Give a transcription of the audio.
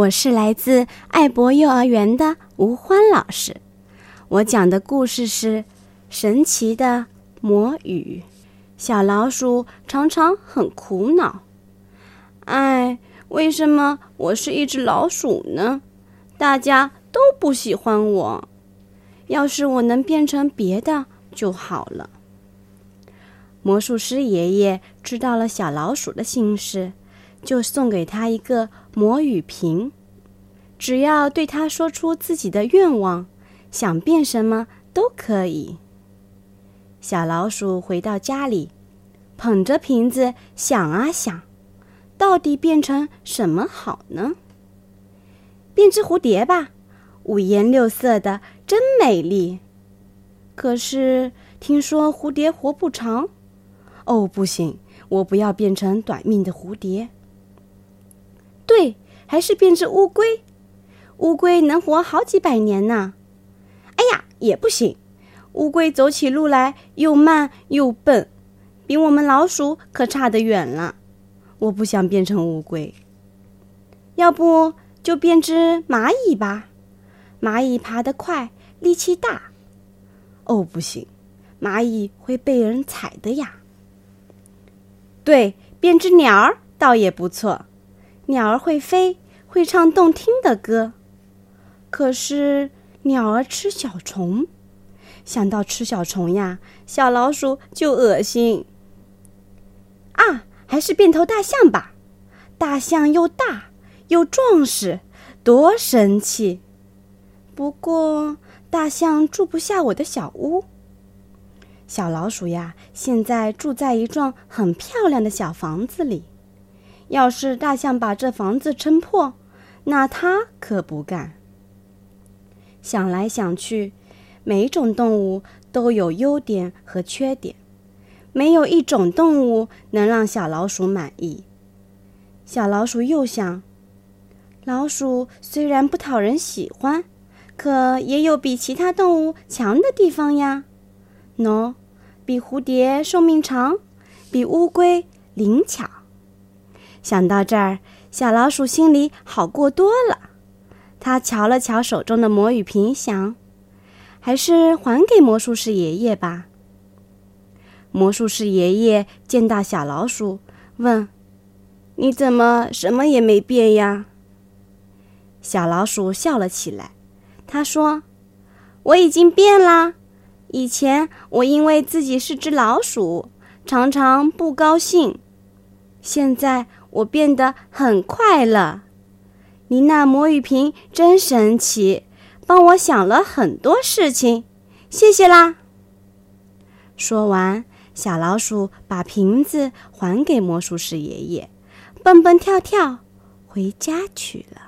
我是来自爱博幼儿园的吴欢老师。我讲的故事是《神奇的魔语》。小老鼠常常很苦恼，哎，为什么我是一只老鼠呢？大家都不喜欢我。要是我能变成别的就好了。魔术师爷爷知道了小老鼠的心事，就送给他一个魔语瓶。只要对他说出自己的愿望，想变什么都可以。小老鼠回到家里，捧着瓶子想啊想，到底变成什么好呢？变只蝴蝶吧，五颜六色的，真美丽。可是听说蝴蝶活不长。哦，不行！我不要变成短命的蝴蝶。对，还是变只乌龟。乌龟能活好几百年呢。哎呀，也不行！乌龟走起路来又慢又笨，比我们老鼠可差得远了。我不想变成乌龟。要不就变只蚂蚁吧？蚂蚁爬得快，力气大。哦，不行！蚂蚁会被人踩的呀。对，变只鸟儿倒也不错。鸟儿会飞，会唱动听的歌。可是鸟儿吃小虫，想到吃小虫呀，小老鼠就恶心。啊，还是变头大象吧。大象又大又壮实，多神气！不过大象住不下我的小屋。小老鼠呀，现在住在一幢很漂亮的小房子里。要是大象把这房子撑破，那它可不干。想来想去，每种动物都有优点和缺点，没有一种动物能让小老鼠满意。小老鼠又想：老鼠虽然不讨人喜欢，可也有比其他动物强的地方呀。喏。比蝴蝶寿命长，比乌龟灵巧。想到这儿，小老鼠心里好过多了。他瞧了瞧手中的魔语瓶，想：还是还给魔术师爷爷吧。魔术师爷爷见到小老鼠，问：“你怎么什么也没变呀？”小老鼠笑了起来，他说：“我已经变啦。”以前我因为自己是只老鼠，常常不高兴。现在我变得很快乐。您那魔语瓶真神奇，帮我想了很多事情，谢谢啦。说完，小老鼠把瓶子还给魔术师爷爷，蹦蹦跳跳回家去了。